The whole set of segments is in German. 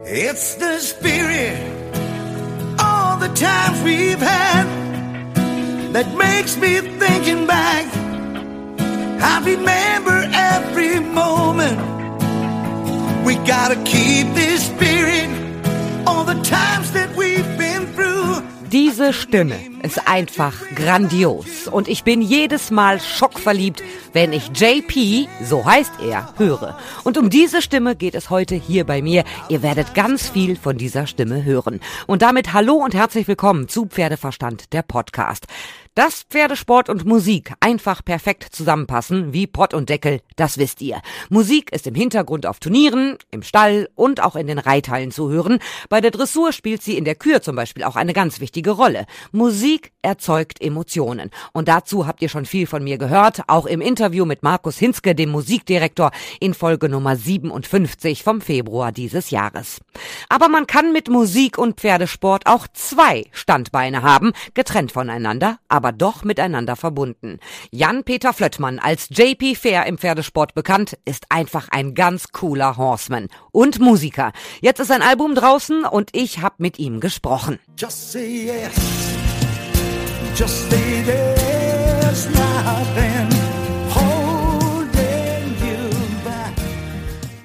It's the spirit, all the times we've had, that makes me thinking back. I remember every moment. We gotta keep this spirit, all the times Diese Stimme ist einfach grandios und ich bin jedes Mal schockverliebt, wenn ich JP, so heißt er, höre. Und um diese Stimme geht es heute hier bei mir. Ihr werdet ganz viel von dieser Stimme hören. Und damit hallo und herzlich willkommen zu Pferdeverstand, der Podcast. Dass Pferdesport und Musik einfach perfekt zusammenpassen, wie Pott und Deckel, das wisst ihr. Musik ist im Hintergrund auf Turnieren, im Stall und auch in den Reithallen zu hören. Bei der Dressur spielt sie in der Kür zum Beispiel auch eine ganz wichtige Rolle. Musik erzeugt Emotionen. Und dazu habt ihr schon viel von mir gehört, auch im Interview mit Markus Hinske, dem Musikdirektor, in Folge Nummer 57 vom Februar dieses Jahres. Aber man kann mit Musik und Pferdesport auch zwei Standbeine haben, getrennt voneinander, aber doch miteinander verbunden. Jan-Peter Flöttmann, als JP Fair im Pferdesport bekannt, ist einfach ein ganz cooler Horseman und Musiker. Jetzt ist ein Album draußen und ich habe mit ihm gesprochen. Just say yes, just say there's nothing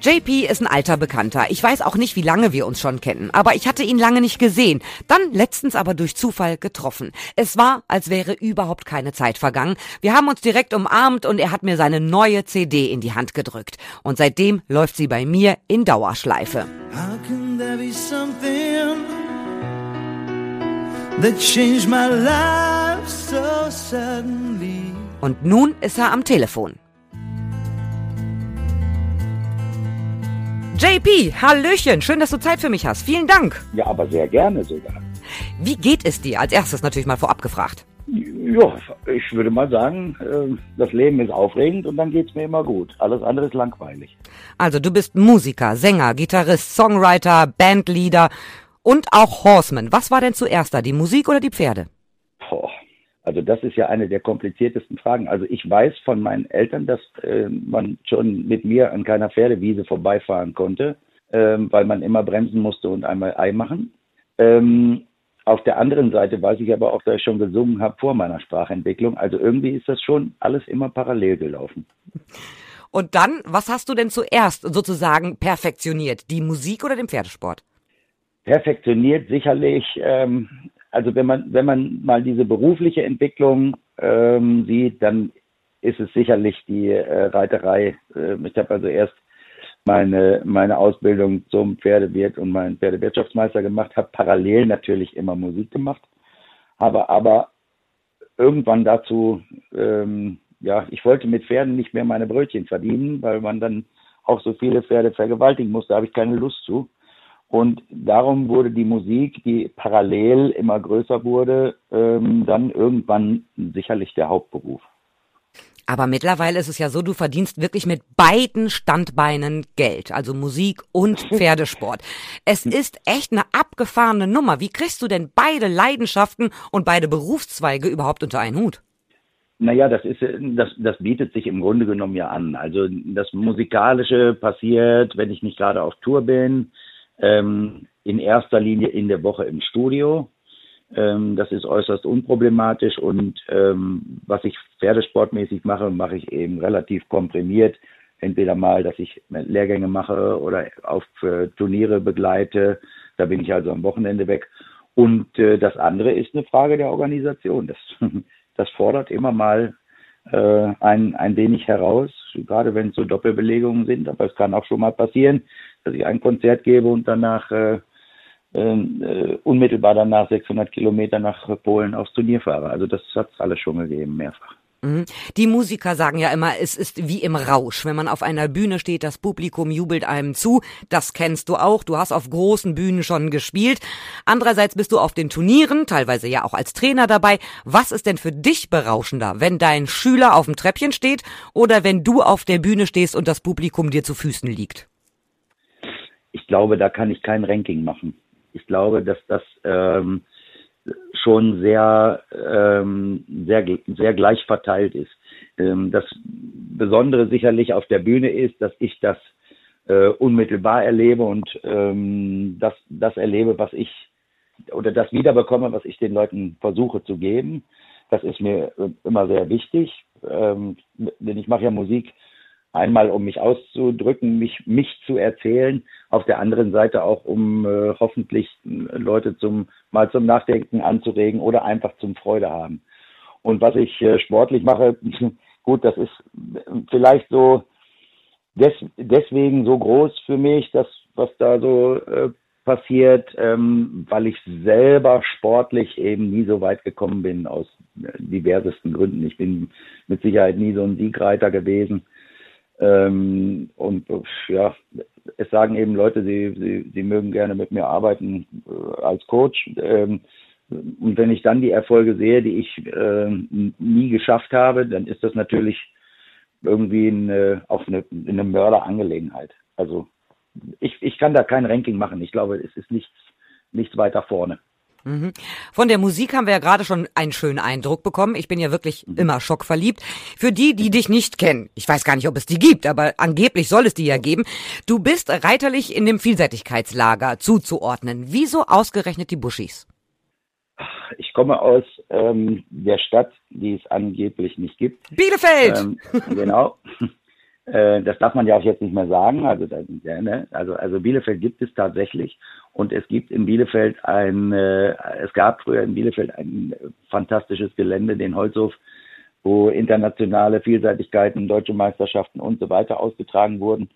JP ist ein alter Bekannter. Ich weiß auch nicht, wie lange wir uns schon kennen, aber ich hatte ihn lange nicht gesehen. Dann letztens aber durch Zufall getroffen. Es war, als wäre überhaupt keine Zeit vergangen. Wir haben uns direkt umarmt und er hat mir seine neue CD in die Hand gedrückt. Und seitdem läuft sie bei mir in Dauerschleife. How can there be something that changed my life so suddenly? Und nun ist er am Telefon. JP, Hallöchen, schön, dass du Zeit für mich hast. Vielen Dank. Ja, aber sehr gerne sogar. Wie geht es dir? Als erstes natürlich mal vorab gefragt. Ja, ich würde mal sagen, äh, das Leben ist aufregend und dann geht's mir immer gut. Alles andere ist langweilig. Also du bist Musiker, Sänger, Gitarrist, Songwriter, Bandleader und auch Horseman. Was war denn zuerst da, die Musik oder die Pferde? Boah. Also das ist ja eine der kompliziertesten Fragen. Also ich weiß von meinen Eltern, dass äh, man schon mit mir an keiner Pferdewiese vorbeifahren konnte, ähm, weil man immer bremsen musste und einmal Ei machen. Ähm, auf der anderen Seite weiß ich aber auch, dass ich schon gesungen habe vor meiner Sprachentwicklung. Also irgendwie ist das schon alles immer parallel gelaufen. Und dann, was hast du denn zuerst sozusagen perfektioniert? Die Musik oder den Pferdesport? perfektioniert sicherlich, ähm, also wenn man, wenn man mal diese berufliche Entwicklung ähm, sieht, dann ist es sicherlich die äh, Reiterei. Äh, ich habe also erst meine, meine Ausbildung zum Pferdewirt und meinen Pferdewirtschaftsmeister gemacht, habe parallel natürlich immer Musik gemacht, habe aber irgendwann dazu, ähm, ja, ich wollte mit Pferden nicht mehr meine Brötchen verdienen, weil man dann auch so viele Pferde vergewaltigen musste, da habe ich keine Lust zu. Und darum wurde die Musik, die parallel immer größer wurde, ähm, dann irgendwann sicherlich der Hauptberuf. Aber mittlerweile ist es ja so, du verdienst wirklich mit beiden Standbeinen Geld, also Musik und Pferdesport. Es ist echt eine abgefahrene Nummer. Wie kriegst du denn beide Leidenschaften und beide Berufszweige überhaupt unter einen Hut? Naja, das ist, das, das bietet sich im Grunde genommen ja an. Also das Musikalische passiert, wenn ich nicht gerade auf Tour bin, ähm, in erster Linie in der Woche im Studio. Ähm, das ist äußerst unproblematisch und ähm, was ich pferdesportmäßig mache, mache ich eben relativ komprimiert. Entweder mal, dass ich Lehrgänge mache oder auf äh, Turniere begleite. Da bin ich also am Wochenende weg. Und äh, das andere ist eine Frage der Organisation. Das, das fordert immer mal äh, ein, ein wenig heraus, gerade wenn es so Doppelbelegungen sind. Aber es kann auch schon mal passieren, dass ich ein Konzert gebe und danach äh, äh, unmittelbar danach 600 Kilometer nach Polen aufs Turnier fahre. Also das hat es alles schon gegeben, mehrfach. Mhm. Die Musiker sagen ja immer, es ist wie im Rausch. Wenn man auf einer Bühne steht, das Publikum jubelt einem zu. Das kennst du auch. Du hast auf großen Bühnen schon gespielt. Andererseits bist du auf den Turnieren, teilweise ja auch als Trainer dabei. Was ist denn für dich berauschender, wenn dein Schüler auf dem Treppchen steht oder wenn du auf der Bühne stehst und das Publikum dir zu Füßen liegt? Ich glaube, da kann ich kein Ranking machen. Ich glaube, dass das ähm, schon sehr, ähm, sehr, sehr gleich verteilt ist. Ähm, das Besondere sicherlich auf der Bühne ist, dass ich das äh, unmittelbar erlebe und ähm, das, das erlebe, was ich oder das wiederbekomme, was ich den Leuten versuche zu geben. Das ist mir äh, immer sehr wichtig, ähm, denn ich mache ja Musik einmal, um mich auszudrücken, mich, mich zu erzählen, auf der anderen Seite auch, um äh, hoffentlich äh, Leute zum mal zum Nachdenken anzuregen oder einfach zum Freude haben. Und was ich äh, sportlich mache, gut, das ist vielleicht so des, deswegen so groß für mich, das, was da so äh, passiert, ähm, weil ich selber sportlich eben nie so weit gekommen bin aus diversesten Gründen. Ich bin mit Sicherheit nie so ein Siegreiter gewesen. Ähm, und ja, es sagen eben Leute, sie, sie, sie mögen gerne mit mir arbeiten äh, als Coach. Ähm, und wenn ich dann die Erfolge sehe, die ich äh, nie geschafft habe, dann ist das natürlich irgendwie eine, auch eine, eine Mörderangelegenheit. Also ich, ich kann da kein Ranking machen. Ich glaube, es ist nichts, nichts weiter vorne. Mhm. Von der Musik haben wir ja gerade schon einen schönen Eindruck bekommen. Ich bin ja wirklich mhm. immer schockverliebt. Für die, die dich nicht kennen, ich weiß gar nicht, ob es die gibt, aber angeblich soll es die ja geben. Du bist reiterlich in dem Vielseitigkeitslager zuzuordnen. Wieso ausgerechnet die Buschis? Ich komme aus ähm, der Stadt, die es angeblich nicht gibt. Bielefeld! Ähm, genau. Äh, das darf man ja auch jetzt nicht mehr sagen. Also, ja, ne? also, also Bielefeld gibt es tatsächlich und es gibt in Bielefeld ein, äh, es gab früher in Bielefeld ein fantastisches Gelände, den Holzhof, wo internationale Vielseitigkeiten, deutsche Meisterschaften und so weiter ausgetragen wurden.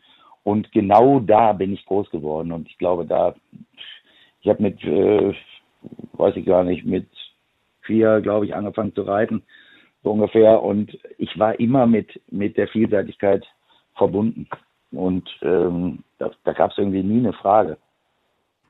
Und genau da bin ich groß geworden und ich glaube, da, ich habe mit, äh, weiß ich gar nicht, mit vier, glaube ich, angefangen zu reiten so ungefähr. Und ich war immer mit, mit der Vielseitigkeit verbunden. Und ähm, da, da gab es irgendwie nie eine Frage.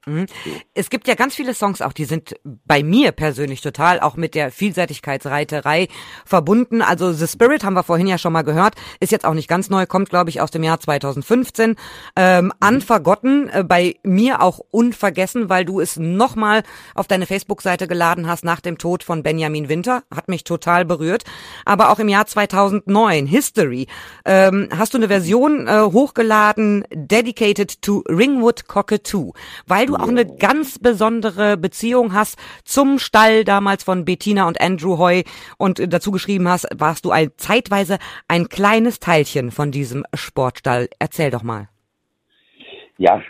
Mhm. Es gibt ja ganz viele Songs auch, die sind bei mir persönlich total auch mit der Vielseitigkeitsreiterei verbunden. Also The Spirit haben wir vorhin ja schon mal gehört, ist jetzt auch nicht ganz neu, kommt glaube ich aus dem Jahr 2015. Ähm, Unforgotten, äh, bei mir auch unvergessen, weil du es nochmal auf deine Facebook-Seite geladen hast nach dem Tod von Benjamin Winter, hat mich total berührt. Aber auch im Jahr 2009, History, ähm, hast du eine Version äh, hochgeladen, dedicated to Ringwood Cockatoo, weil du du auch eine ganz besondere Beziehung hast zum Stall damals von Bettina und Andrew Hoy und dazu geschrieben hast, warst du ein zeitweise ein kleines Teilchen von diesem Sportstall. Erzähl doch mal. Ja,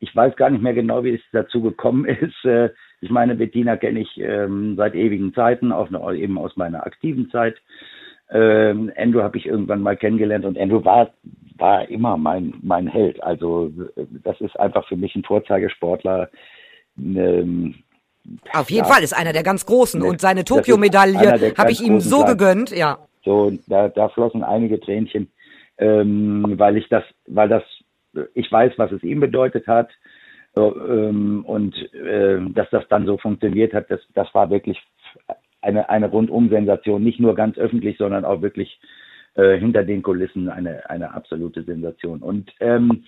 ich weiß gar nicht mehr genau, wie es dazu gekommen ist. Äh, ich meine, Bettina kenne ich ähm, seit ewigen Zeiten, auch eben aus meiner aktiven Zeit. Ähm, Andrew habe ich irgendwann mal kennengelernt und Andrew war war immer mein, mein Held. Also das ist einfach für mich ein Vorzeigesportler. Ähm, Auf jeden ja, Fall ist einer der ganz großen ne, und seine Tokio-Medaille habe ich ihm so gegönnt, ja. So, da, da flossen einige Tränchen, ähm, weil ich das, weil das, ich weiß, was es ihm bedeutet hat. So, ähm, und äh, dass das dann so funktioniert hat, das, das war wirklich eine, eine Rundum-Sensation, nicht nur ganz öffentlich, sondern auch wirklich äh, hinter den Kulissen eine, eine absolute Sensation. Und ähm,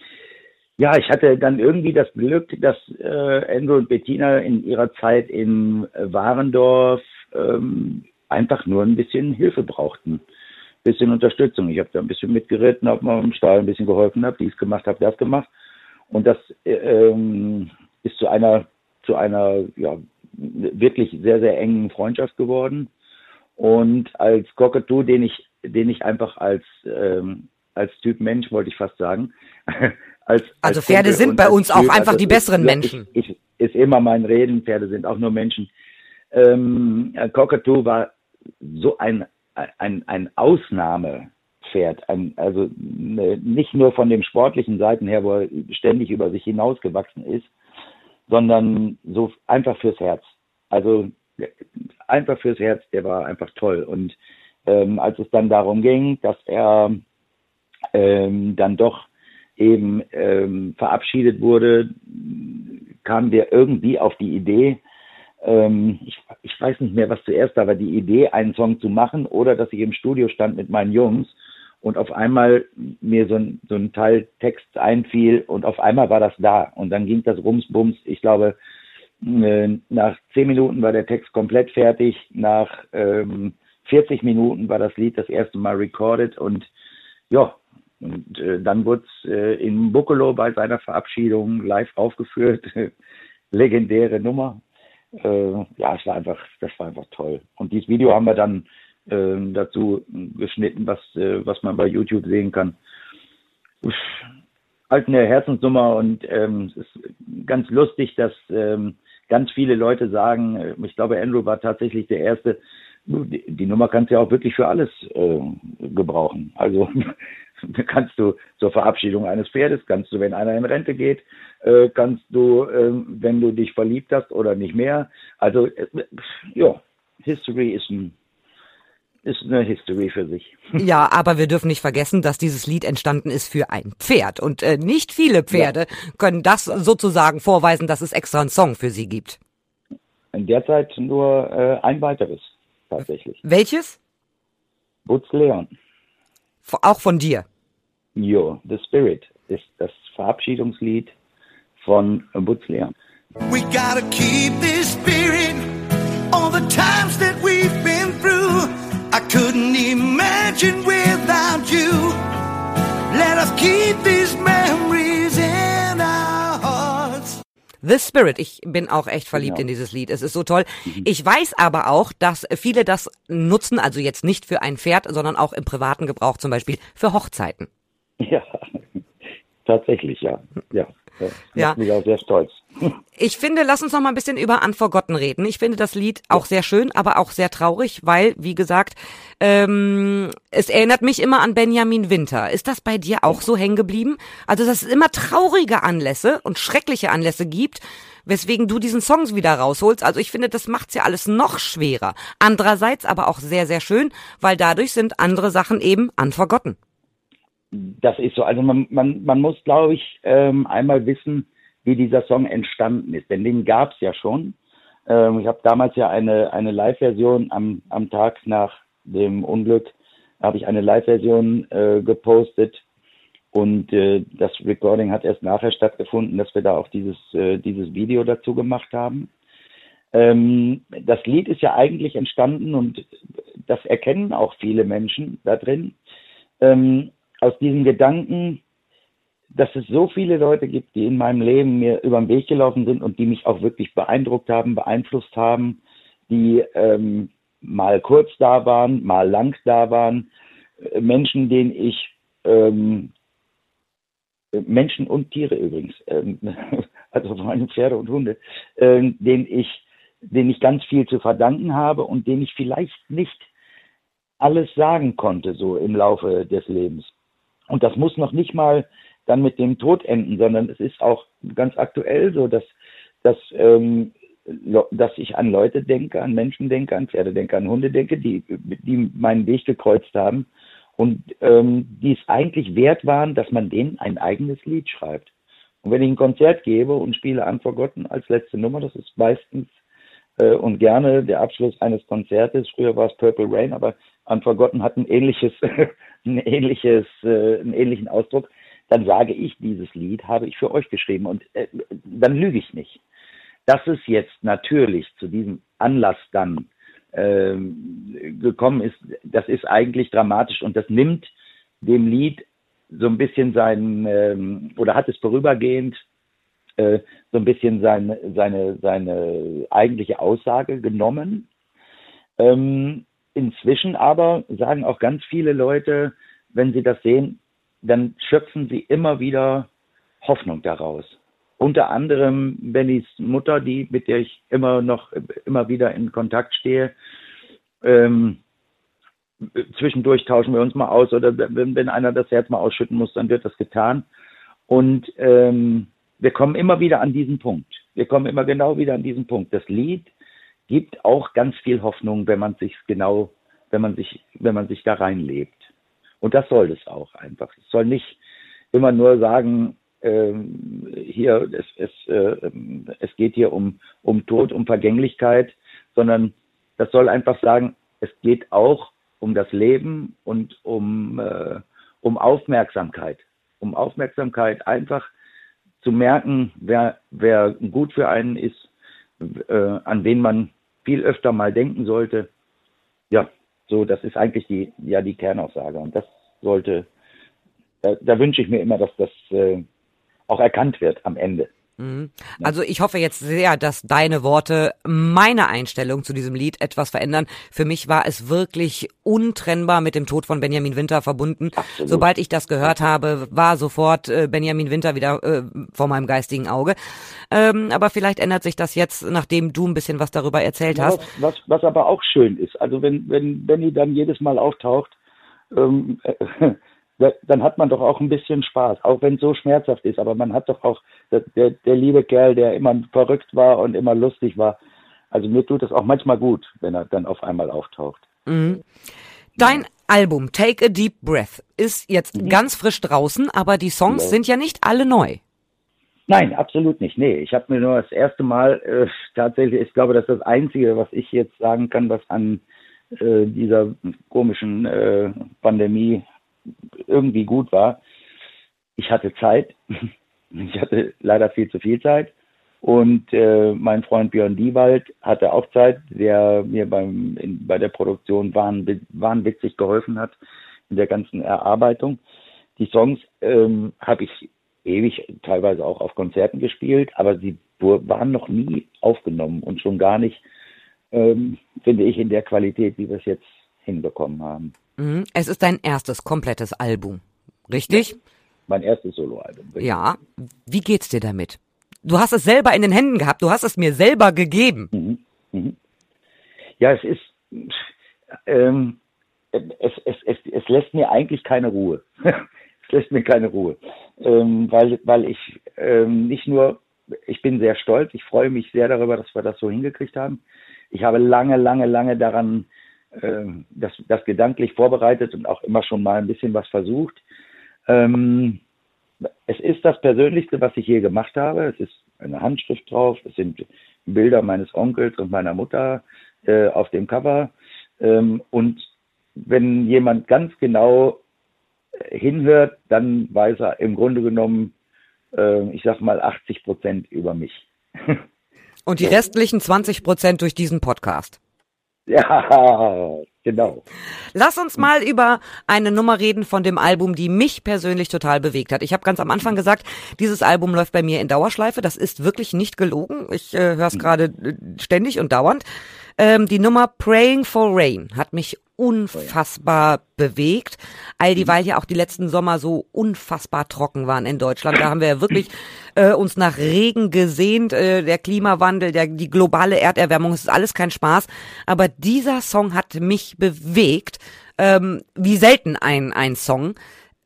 ja, ich hatte dann irgendwie das Glück, dass äh, Andrew und Bettina in ihrer Zeit in Warendorf ähm, einfach nur ein bisschen Hilfe brauchten. Ein bisschen Unterstützung. Ich habe da ein bisschen mitgeritten, habe mal im Stall ein bisschen geholfen, habe dies gemacht, habe das gemacht. Und das äh, ähm, ist zu einer, zu einer ja, wirklich sehr, sehr engen Freundschaft geworden. Und als Cockatoo, den ich den ich einfach als, ähm, als Typ Mensch, wollte ich fast sagen. als, also als Pferde sind bei uns typ, auch einfach also die besseren ist, Menschen. Ich, ich, ist immer mein Reden, Pferde sind auch nur Menschen. Ähm, Cockatoo war so ein, ein, ein Ausnahmepferd, ein, also ne, nicht nur von den sportlichen Seiten her, wo er ständig über sich hinausgewachsen ist, sondern so einfach fürs Herz. Also einfach fürs Herz, der war einfach toll. Und ähm, als es dann darum ging, dass er ähm, dann doch eben ähm, verabschiedet wurde, kamen wir irgendwie auf die Idee, ähm, ich, ich weiß nicht mehr, was zuerst da war, die Idee, einen Song zu machen oder dass ich im Studio stand mit meinen Jungs und auf einmal mir so ein, so ein Teil Text einfiel und auf einmal war das da und dann ging das Rumsbums. Ich glaube, äh, nach zehn Minuten war der Text komplett fertig, nach ähm, 40 Minuten war das Lied das erste Mal recorded und ja, Und äh, dann wurde es äh, in Buccolo bei seiner Verabschiedung live aufgeführt. Legendäre Nummer. Äh, ja, es war einfach, das war einfach toll. Und dieses Video haben wir dann äh, dazu geschnitten, was, äh, was man bei YouTube sehen kann. Uff, halt eine Herzensnummer und ähm, es ist ganz lustig, dass ähm, ganz viele Leute sagen, äh, ich glaube, Andrew war tatsächlich der Erste, die, die Nummer kannst du ja auch wirklich für alles äh, gebrauchen. Also kannst du zur Verabschiedung eines Pferdes, kannst du, wenn einer in Rente geht, äh, kannst du, äh, wenn du dich verliebt hast oder nicht mehr. Also äh, ja, History ist ein ist eine History für sich. Ja, aber wir dürfen nicht vergessen, dass dieses Lied entstanden ist für ein Pferd. Und äh, nicht viele Pferde ja. können das sozusagen vorweisen, dass es extra einen Song für sie gibt. In der Zeit nur äh, ein weiteres, tatsächlich. Welches? Butz Leon. Auch von dir? Jo, The Spirit ist das Verabschiedungslied von Butz Leon. We gotta keep this spirit all the times that imagine without you. Let us keep these memories in our hearts. The Spirit. Ich bin auch echt verliebt genau. in dieses Lied. Es ist so toll. Mhm. Ich weiß aber auch, dass viele das nutzen, also jetzt nicht für ein Pferd, sondern auch im privaten Gebrauch, zum Beispiel für Hochzeiten. Ja, tatsächlich, ja. Ja, das ja. macht mich auch sehr stolz. Ich finde, lass uns noch mal ein bisschen über Unforgotten reden. Ich finde das Lied auch sehr schön, aber auch sehr traurig, weil, wie gesagt, ähm, es erinnert mich immer an Benjamin Winter. Ist das bei dir auch so hängen geblieben? Also, dass es immer traurige Anlässe und schreckliche Anlässe gibt, weswegen du diesen Songs wieder rausholst. Also ich finde, das macht's ja alles noch schwerer. Andererseits aber auch sehr, sehr schön, weil dadurch sind andere Sachen eben unforgotten. Das ist so. Also man, man, man muss, glaube ich, ähm, einmal wissen, wie dieser Song entstanden ist. Denn den gab es ja schon. Ähm, ich habe damals ja eine, eine Live-Version am, am Tag nach dem Unglück, habe ich eine Live-Version äh, gepostet. Und äh, das Recording hat erst nachher stattgefunden, dass wir da auch dieses, äh, dieses Video dazu gemacht haben. Ähm, das Lied ist ja eigentlich entstanden und das erkennen auch viele Menschen da drin. Ähm, aus diesem Gedanken, dass es so viele Leute gibt, die in meinem Leben mir über den Weg gelaufen sind und die mich auch wirklich beeindruckt haben, beeinflusst haben, die ähm, mal kurz da waren, mal lang da waren, äh, Menschen, denen ich ähm, Menschen und Tiere übrigens, ähm, also vor allem Pferde und Hunde, ähm, denen ich, denen ich ganz viel zu verdanken habe und denen ich vielleicht nicht alles sagen konnte so im Laufe des Lebens. Und das muss noch nicht mal dann mit dem Tod enden, sondern es ist auch ganz aktuell so, dass, dass, ähm, dass ich an Leute denke, an Menschen denke, an Pferde denke, an Hunde denke, die, die meinen Weg gekreuzt haben und ähm, die es eigentlich wert waren, dass man denen ein eigenes Lied schreibt. Und wenn ich ein Konzert gebe und spiele Unforgotten als letzte Nummer, das ist meistens äh, und gerne der Abschluss eines Konzertes, früher war es Purple Rain, aber Unforgotten hat ein ähnliches, ein ähnliches, äh, einen ähnlichen Ausdruck, dann sage ich, dieses Lied habe ich für euch geschrieben und äh, dann lüge ich nicht. Dass es jetzt natürlich zu diesem Anlass dann äh, gekommen ist, das ist eigentlich dramatisch und das nimmt dem Lied so ein bisschen sein, ähm, oder hat es vorübergehend äh, so ein bisschen sein, seine, seine eigentliche Aussage genommen. Ähm, inzwischen aber sagen auch ganz viele Leute, wenn sie das sehen, dann schöpfen sie immer wieder Hoffnung daraus. Unter anderem Bennys Mutter, die, mit der ich immer noch, immer wieder in Kontakt stehe. Ähm, zwischendurch tauschen wir uns mal aus oder wenn, wenn einer das Herz mal ausschütten muss, dann wird das getan. Und ähm, wir kommen immer wieder an diesen Punkt. Wir kommen immer genau wieder an diesen Punkt. Das Lied gibt auch ganz viel Hoffnung, wenn man sich genau, wenn man sich, wenn man sich da reinlebt. Und das soll es auch einfach. Es soll nicht immer nur sagen, ähm, hier, es, es, äh, es geht hier um, um Tod, um Vergänglichkeit, sondern das soll einfach sagen, es geht auch um das Leben und um, äh, um Aufmerksamkeit. Um Aufmerksamkeit einfach zu merken, wer, wer gut für einen ist, äh, an wen man viel öfter mal denken sollte. Ja, so, das ist eigentlich die, ja, die Kernaussage. Und das sollte da, da wünsche ich mir immer, dass das äh, auch erkannt wird am Ende. Mhm. Also ich hoffe jetzt sehr, dass deine Worte meine Einstellung zu diesem Lied etwas verändern. Für mich war es wirklich untrennbar mit dem Tod von Benjamin Winter verbunden. Absolut. Sobald ich das gehört habe, war sofort äh, Benjamin Winter wieder äh, vor meinem geistigen Auge. Ähm, aber vielleicht ändert sich das jetzt, nachdem du ein bisschen was darüber erzählt ja, hast. Was, was, aber auch schön ist, also wenn, wenn Benny dann jedes Mal auftaucht, ähm, äh, dann hat man doch auch ein bisschen Spaß, auch wenn es so schmerzhaft ist. Aber man hat doch auch, der, der, liebe Kerl, der immer verrückt war und immer lustig war. Also mir tut es auch manchmal gut, wenn er dann auf einmal auftaucht. Mhm. Dein Album Take a Deep Breath ist jetzt mhm. ganz frisch draußen, aber die Songs ja. sind ja nicht alle neu. Nein, absolut nicht. Nee, ich habe mir nur das erste Mal äh, tatsächlich, ich glaube, das ist das Einzige, was ich jetzt sagen kann, was an äh, dieser komischen äh, Pandemie irgendwie gut war. Ich hatte Zeit. Ich hatte leider viel zu viel Zeit. Und äh, mein Freund Björn Diewald hatte auch Zeit, der mir beim, in, bei der Produktion wahn, wahnwitzig geholfen hat in der ganzen Erarbeitung. Die Songs ähm, habe ich ewig teilweise auch auf Konzerten gespielt, aber sie waren noch nie aufgenommen und schon gar nicht, ähm, finde ich, in der Qualität, wie wir es jetzt hinbekommen haben. Mhm. Es ist dein erstes komplettes Album, richtig? Ja, mein erstes Soloalbum. Richtig. Ja. Wie geht's dir damit? Du hast es selber in den Händen gehabt, du hast es mir selber gegeben. Mhm. Mhm. Ja, es ist, ähm, es, es, es, es lässt mir eigentlich keine Ruhe. es lässt mir keine Ruhe, ähm, weil, weil ich ähm, nicht nur, ich bin sehr stolz, ich freue mich sehr darüber, dass wir das so hingekriegt haben. Ich habe lange, lange, lange daran ähm, das, das gedanklich vorbereitet und auch immer schon mal ein bisschen was versucht. Ähm, es ist das Persönlichste, was ich je gemacht habe. Es ist eine Handschrift drauf, es sind Bilder meines Onkels und meiner Mutter äh, auf dem Cover. Ähm, und wenn jemand ganz genau hinhört, dann weiß er im Grunde genommen, äh, ich sag mal, 80 Prozent über mich. Und die restlichen 20 Prozent durch diesen Podcast. Ja, genau. Lass uns mal über eine Nummer reden von dem Album, die mich persönlich total bewegt hat. Ich habe ganz am Anfang gesagt, dieses Album läuft bei mir in Dauerschleife. Das ist wirklich nicht gelogen. Ich äh, höre es mhm. gerade äh, ständig und dauernd. Ähm, die Nummer Praying for Rain hat mich unfassbar bewegt. All die, mhm. weil ja auch die letzten Sommer so unfassbar trocken waren in Deutschland. Da haben wir ja wirklich äh, uns nach Regen gesehnt. Äh, der Klimawandel, der, die globale Erderwärmung, es ist alles kein Spaß. Aber dieser Song hat mich bewegt. Ähm, wie selten ein, ein Song.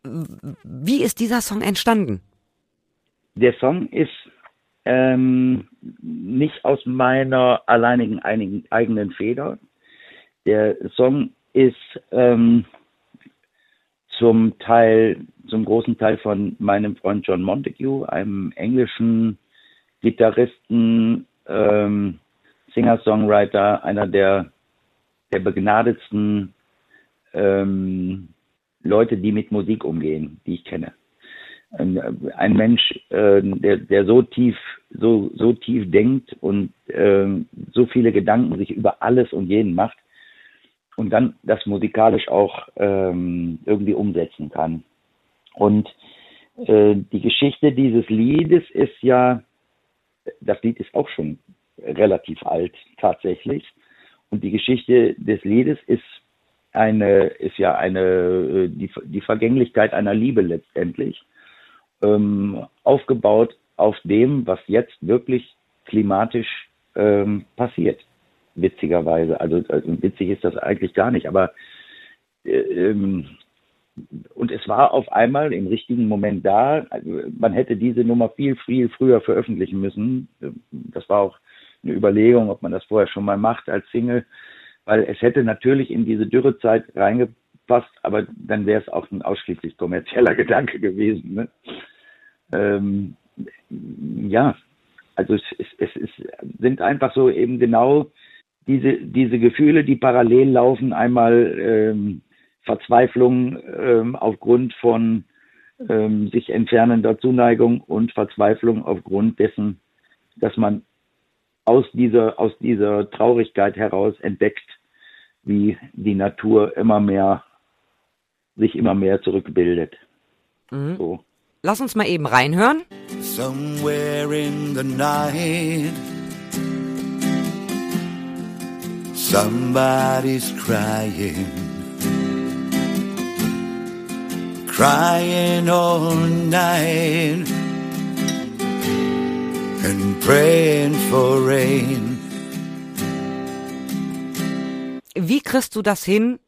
Wie ist dieser Song entstanden? Der Song ist ähm, nicht aus meiner alleinigen einigen, eigenen Feder. Der Song ist ähm, zum Teil, zum großen Teil von meinem Freund John Montague, einem englischen Gitarristen, ähm, Singer-Songwriter, einer der, der begnadetsten ähm, Leute, die mit Musik umgehen, die ich kenne. Ein, ein Mensch, äh, der, der so tief, so, so tief denkt und äh, so viele Gedanken sich über alles und jeden macht, und dann das musikalisch auch ähm, irgendwie umsetzen kann. Und äh, die Geschichte dieses Liedes ist ja, das Lied ist auch schon relativ alt tatsächlich. Und die Geschichte des Liedes ist eine, ist ja eine, äh, die, die Vergänglichkeit einer Liebe letztendlich, ähm, aufgebaut auf dem, was jetzt wirklich klimatisch ähm, passiert witzigerweise. Also, also witzig ist das eigentlich gar nicht, aber äh, ähm, und es war auf einmal im richtigen Moment da. Also, man hätte diese Nummer viel, viel früher veröffentlichen müssen. Das war auch eine Überlegung, ob man das vorher schon mal macht als Single, weil es hätte natürlich in diese Dürrezeit reingepasst, aber dann wäre es auch ein ausschließlich kommerzieller Gedanke gewesen. Ne? Ähm, ja, also es, es, es, es sind einfach so eben genau diese, diese Gefühle, die parallel laufen, einmal ähm, Verzweiflung ähm, aufgrund von ähm, sich entfernender Zuneigung und Verzweiflung aufgrund dessen, dass man aus dieser, aus dieser Traurigkeit heraus entdeckt, wie die Natur immer mehr, sich immer mehr zurückbildet. Mhm. So. Lass uns mal eben reinhören. Somewhere in the night Somebody's crying Crying all night And praying for rain Wie kriegst du das hin,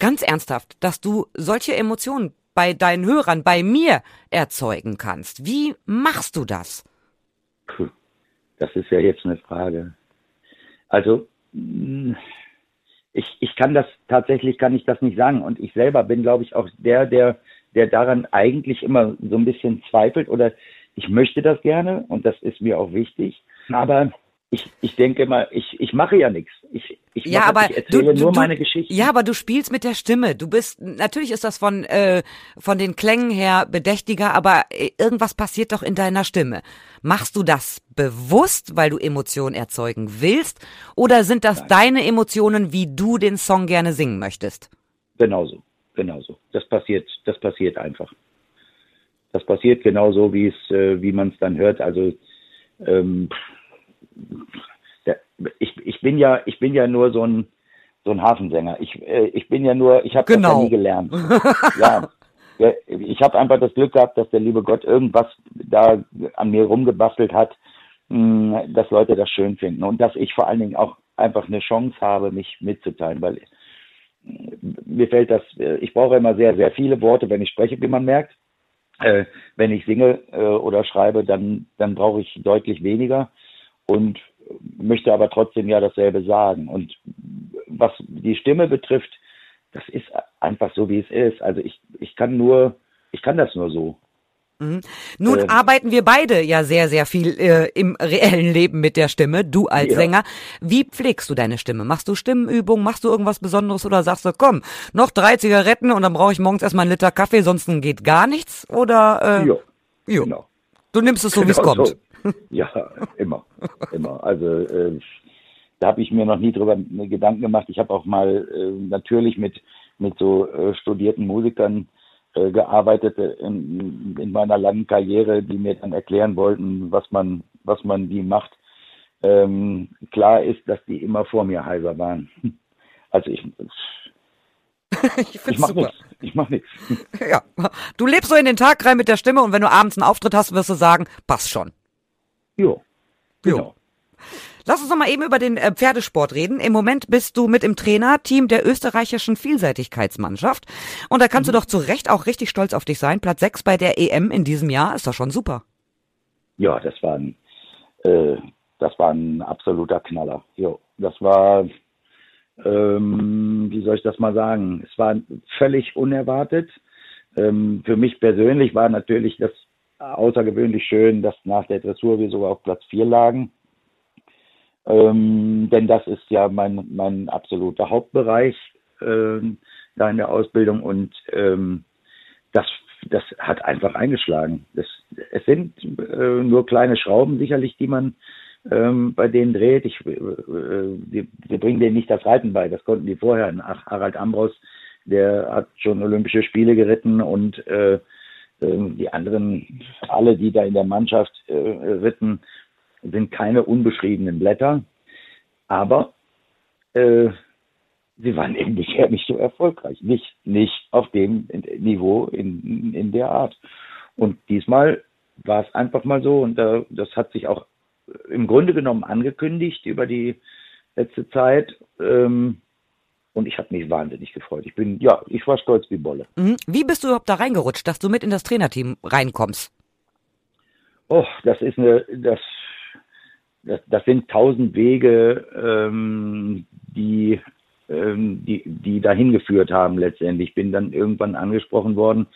ganz ernsthaft, dass du solche Emotionen bei deinen Hörern, bei mir erzeugen kannst? Wie machst du das? Das ist ja jetzt eine Frage. Also, ich, ich kann das, tatsächlich kann ich das nicht sagen. Und ich selber bin, glaube ich, auch der, der, der daran eigentlich immer so ein bisschen zweifelt oder ich möchte das gerne und das ist mir auch wichtig. Aber ich, ich denke mal, ich, ich mache ja nichts. Ich, ich, ja, mache, aber ich erzähle du, nur du, meine Geschichte. Ja, aber du spielst mit der Stimme. Du bist, natürlich ist das von, äh, von den Klängen her bedächtiger, aber äh, irgendwas passiert doch in deiner Stimme. Machst du das bewusst, weil du Emotionen erzeugen willst? Oder sind das Nein. deine Emotionen, wie du den Song gerne singen möchtest? Genauso, genauso. Das passiert, das passiert einfach. Das passiert genauso, wie es, äh, wie man es dann hört. Also, ähm, ich, ich bin ja, ich bin ja nur so ein, so ein Hafensänger. Ich, äh, ich bin ja nur, ich habe genau. das ja nie gelernt. ja, ich habe einfach das Glück gehabt, dass der liebe Gott irgendwas da an mir rumgebastelt hat, hm, dass Leute das schön finden und dass ich vor allen Dingen auch einfach eine Chance habe, mich mitzuteilen, weil mir fällt das, äh, ich brauche immer sehr, sehr viele Worte, wenn ich spreche, wie man merkt. Äh, wenn ich singe äh, oder schreibe, dann, dann brauche ich deutlich weniger und möchte aber trotzdem ja dasselbe sagen. Und was die Stimme betrifft, das ist einfach so, wie es ist. Also ich, ich kann nur, ich kann das nur so. Mhm. Nun ähm, arbeiten wir beide ja sehr, sehr viel äh, im reellen Leben mit der Stimme, du als ja. Sänger. Wie pflegst du deine Stimme? Machst du Stimmenübungen? Machst du irgendwas Besonderes oder sagst du, komm, noch drei Zigaretten und dann brauche ich morgens erstmal einen Liter Kaffee, sonst geht gar nichts? Oder äh, jo, jo. Genau. Du nimmst es so, genau wie es kommt. So. Ja, immer, immer. Also äh, da habe ich mir noch nie drüber Gedanken gemacht. Ich habe auch mal äh, natürlich mit mit so äh, studierten Musikern äh, gearbeitet in, in, meiner langen Karriere, die mir dann erklären wollten, was man was man wie macht. Ähm, klar ist, dass die immer vor mir heiser waren. Also ich ich, ich mach nichts. Ich mach nichts. Ja, du lebst so in den Tag rein mit der Stimme und wenn du abends einen Auftritt hast, wirst du sagen, passt schon. Jo. Genau. Jo. Lass uns noch mal eben über den äh, Pferdesport reden. Im Moment bist du mit im Trainerteam der österreichischen Vielseitigkeitsmannschaft. Und da kannst mhm. du doch zu Recht auch richtig stolz auf dich sein. Platz 6 bei der EM in diesem Jahr ist doch schon super. Ja, das war ein, äh, das war ein absoluter Knaller. Jo, das war, ähm, wie soll ich das mal sagen? Es war völlig unerwartet. Ähm, für mich persönlich war natürlich das außergewöhnlich schön, dass nach der Dressur wir sogar auf Platz 4 lagen. Ähm, denn das ist ja mein, mein absoluter Hauptbereich äh, da in der Ausbildung und ähm, das, das hat einfach eingeschlagen. Das, es sind äh, nur kleine Schrauben sicherlich, die man ähm, bei denen dreht. Ich, äh, wir, wir bringen denen nicht das Reiten bei, das konnten die vorher. Ach, Harald Ambros, der hat schon Olympische Spiele geritten und äh, die anderen, alle, die da in der Mannschaft äh, ritten, sind keine unbeschriebenen Blätter, aber äh, sie waren eben bisher nicht so erfolgreich. Nicht, nicht auf dem Niveau in, in der Art. Und diesmal war es einfach mal so und äh, das hat sich auch im Grunde genommen angekündigt über die letzte Zeit. Ähm, und ich habe mich wahnsinnig gefreut. Ich bin, ja, ich war stolz wie Bolle. Mhm. Wie bist du überhaupt da reingerutscht, dass du mit in das Trainerteam reinkommst? Oh, das ist eine, das, das, das sind tausend Wege, ähm, die, ähm, die, die dahin geführt haben letztendlich. Ich bin dann irgendwann angesprochen worden.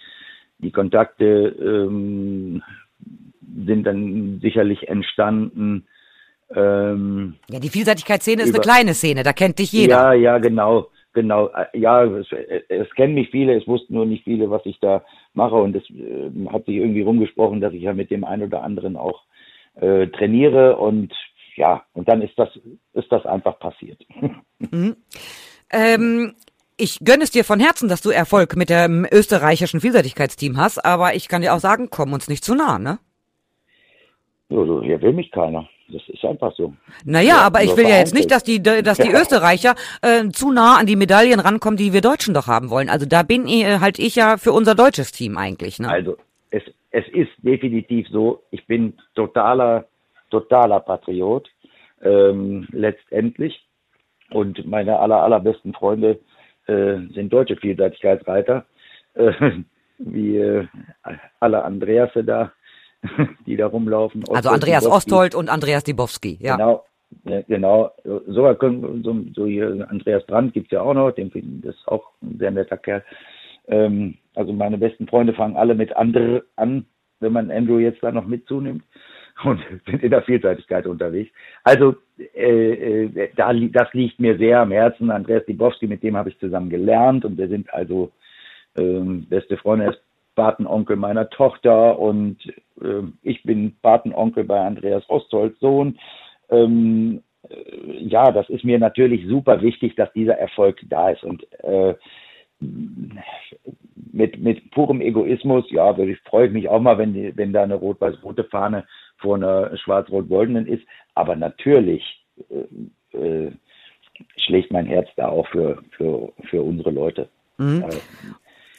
Die Kontakte ähm, sind dann sicherlich entstanden ähm, ja, die Vielseitigkeitsszene ist eine kleine Szene, da kennt dich jeder. Ja, ja, genau, genau. Ja, es, es kennen mich viele, es wussten nur nicht viele, was ich da mache und es äh, hat sich irgendwie rumgesprochen, dass ich ja mit dem einen oder anderen auch äh, trainiere und ja, und dann ist das, ist das einfach passiert. Mhm. Ähm, ich gönne es dir von Herzen, dass du Erfolg mit dem österreichischen Vielseitigkeitsteam hast, aber ich kann dir auch sagen, komm uns nicht zu nah, ne? Hier will mich keiner. Das ist einfach so. Naja, ja, aber ich will ja jetzt nicht, dass die, dass die Österreicher äh, zu nah an die Medaillen rankommen, die wir Deutschen doch haben wollen. Also da bin ich, halt ich ja für unser deutsches Team eigentlich. Ne? Also es, es ist definitiv so, ich bin totaler, totaler Patriot ähm, letztendlich. Und meine aller, allerbesten Freunde äh, sind deutsche Vielseitigkeitsreiter, äh, wie äh, alle Andreasse da die da rumlaufen. Also Andreas Osthold und Andreas Dibowski, ja. Genau, genau. Sogar können, so, so hier Andreas Brandt gibt's ja auch noch, den, das ist auch ein sehr netter Kerl. Ähm, also meine besten Freunde fangen alle mit Andre an, wenn man Andrew jetzt da noch mit zunimmt und sind in der Vielseitigkeit unterwegs. Also äh, äh, da, das liegt mir sehr am Herzen. Andreas Dibowski, mit dem habe ich zusammen gelernt und wir sind also ähm, beste Freunde. Er ist Patenonkel meiner Tochter und äh, ich bin Patenonkel bei Andreas Ostholz Sohn. Ähm, äh, ja, das ist mir natürlich super wichtig, dass dieser Erfolg da ist und äh, mit, mit purem Egoismus, ja, ich freue mich auch mal, wenn, wenn da eine rot-weiß-rote Fahne vor einer schwarz-rot-goldenen ist. Aber natürlich äh, äh, schlägt mein Herz da auch für, für, für unsere Leute. Mhm.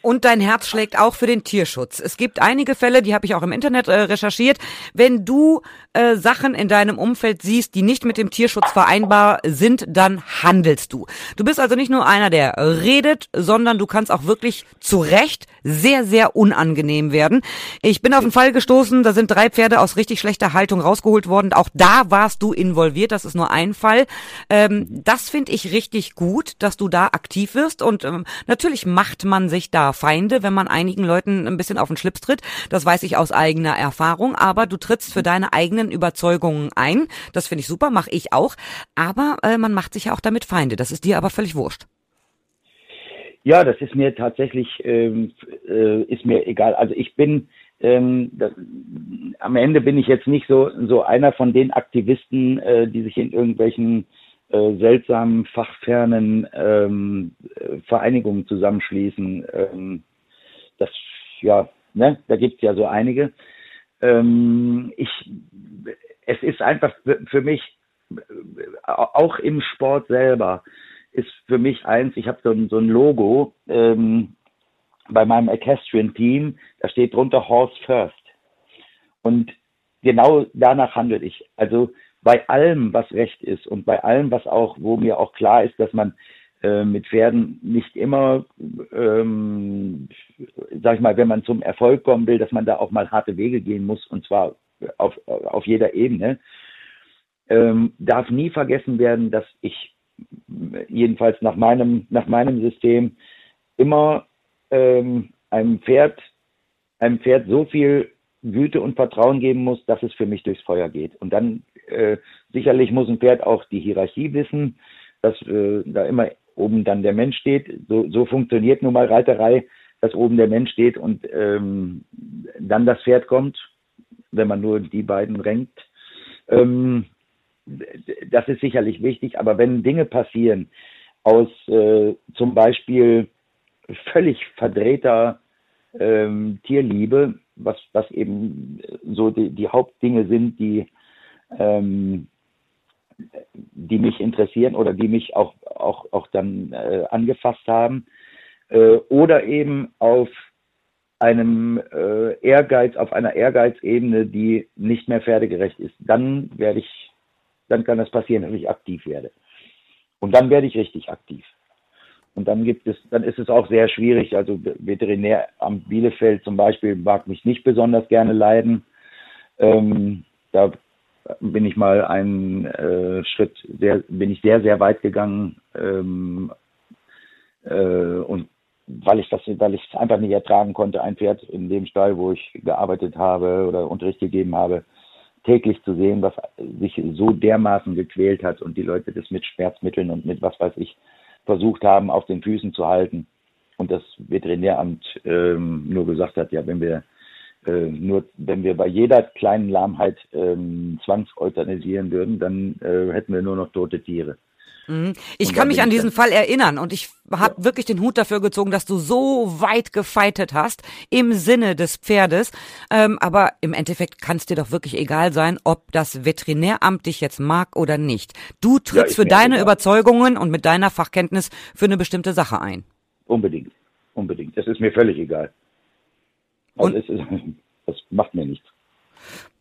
Und dein Herz schlägt auch für den Tierschutz. Es gibt einige Fälle, die habe ich auch im Internet äh, recherchiert. Wenn du äh, Sachen in deinem Umfeld siehst, die nicht mit dem Tierschutz vereinbar sind, dann handelst du. Du bist also nicht nur einer, der redet, sondern du kannst auch wirklich zu Recht sehr, sehr unangenehm werden. Ich bin auf einen Fall gestoßen, da sind drei Pferde aus richtig schlechter Haltung rausgeholt worden. Auch da warst du involviert, das ist nur ein Fall. Ähm, das finde ich richtig gut, dass du da aktiv wirst. Und ähm, natürlich macht man sich da Feinde, wenn man einigen Leuten ein bisschen auf den Schlips tritt. Das weiß ich aus eigener Erfahrung. Aber du trittst für deine eigenen Überzeugungen ein. Das finde ich super, mache ich auch. Aber äh, man macht sich ja auch damit Feinde. Das ist dir aber völlig wurscht. Ja, das ist mir tatsächlich, ähm, äh, ist mir egal. Also ich bin, ähm, das, am Ende bin ich jetzt nicht so, so einer von den Aktivisten, äh, die sich in irgendwelchen äh, seltsamen, fachfernen ähm, Vereinigungen zusammenschließen. Ähm, das, ja, ne, da gibt's ja so einige. Ähm, ich, es ist einfach für mich, auch im Sport selber, ist für mich eins, ich habe so, ein, so ein Logo ähm, bei meinem Equestrian Team, da steht drunter Horse First. Und genau danach handle ich. Also bei allem, was recht ist und bei allem, was auch, wo mir auch klar ist, dass man äh, mit Pferden nicht immer, ähm, sag ich mal, wenn man zum Erfolg kommen will, dass man da auch mal harte Wege gehen muss und zwar auf, auf jeder Ebene, ähm, darf nie vergessen werden, dass ich jedenfalls nach meinem, nach meinem System immer ähm, einem Pferd, einem Pferd so viel Güte und Vertrauen geben muss, dass es für mich durchs Feuer geht. Und dann äh, sicherlich muss ein Pferd auch die Hierarchie wissen, dass äh, da immer oben dann der Mensch steht. So, so funktioniert nun mal Reiterei, dass oben der Mensch steht und ähm, dann das Pferd kommt, wenn man nur die beiden renkt. Ähm, das ist sicherlich wichtig, aber wenn Dinge passieren aus äh, zum Beispiel völlig verdrehter ähm, Tierliebe, was, was eben so die, die Hauptdinge sind, die, ähm, die mich interessieren oder die mich auch, auch, auch dann äh, angefasst haben, äh, oder eben auf einem äh, Ehrgeiz, auf einer Ehrgeizebene, die nicht mehr pferdegerecht ist, dann werde ich dann kann das passieren, dass ich aktiv werde. Und dann werde ich richtig aktiv. Und dann gibt es, dann ist es auch sehr schwierig. Also Veterinäramt Bielefeld zum Beispiel mag mich nicht besonders gerne leiden. Ähm, da bin ich mal einen äh, Schritt sehr, bin ich sehr, sehr weit gegangen. Ähm, äh, und weil ich das, weil ich es einfach nicht ertragen konnte, ein Pferd in dem Stall, wo ich gearbeitet habe oder Unterricht gegeben habe, täglich zu sehen, was sich so dermaßen gequält hat und die Leute das mit Schmerzmitteln und mit was weiß ich versucht haben, auf den Füßen zu halten. Und das Veterinäramt ähm, nur gesagt hat, ja, wenn wir äh, nur, wenn wir bei jeder kleinen Lahmheit ähm, zwangseuthanasieren würden, dann äh, hätten wir nur noch tote Tiere. Mhm. Ich kann mich an diesen Fall erinnern und ich habe ja. wirklich den Hut dafür gezogen, dass du so weit gefeitet hast im Sinne des Pferdes. Ähm, aber im Endeffekt kann es dir doch wirklich egal sein, ob das Veterinäramt dich jetzt mag oder nicht. Du trittst ja, für deine egal. Überzeugungen und mit deiner Fachkenntnis für eine bestimmte Sache ein. Unbedingt, unbedingt. Das ist mir völlig egal. Also und es das macht mir nichts.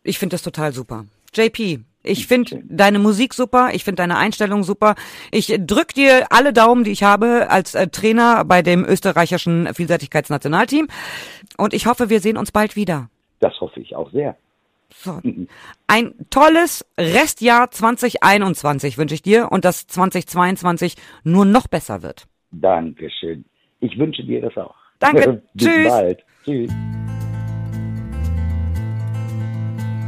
Ich finde das total super. JP, ich finde deine Musik super, ich finde deine Einstellung super. Ich drück dir alle Daumen, die ich habe als äh, Trainer bei dem österreichischen Vielseitigkeitsnationalteam und ich hoffe, wir sehen uns bald wieder. Das hoffe ich auch sehr. So. Ein tolles Restjahr 2021 wünsche ich dir und dass 2022 nur noch besser wird. Dankeschön. Ich wünsche dir das auch. Danke. Bis Tschüss. bald. Tschüss.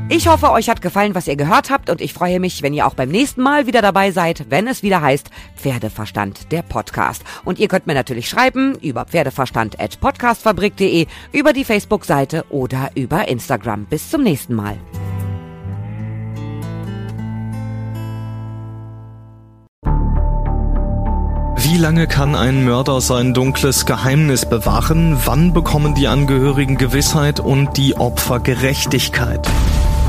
Ich hoffe, euch hat gefallen, was ihr gehört habt und ich freue mich, wenn ihr auch beim nächsten Mal wieder dabei seid, wenn es wieder heißt Pferdeverstand, der Podcast. Und ihr könnt mir natürlich schreiben über pferdeverstand.podcastfabrik.de, über die Facebook-Seite oder über Instagram. Bis zum nächsten Mal. Wie lange kann ein Mörder sein dunkles Geheimnis bewahren? Wann bekommen die Angehörigen Gewissheit und die Opfer Gerechtigkeit?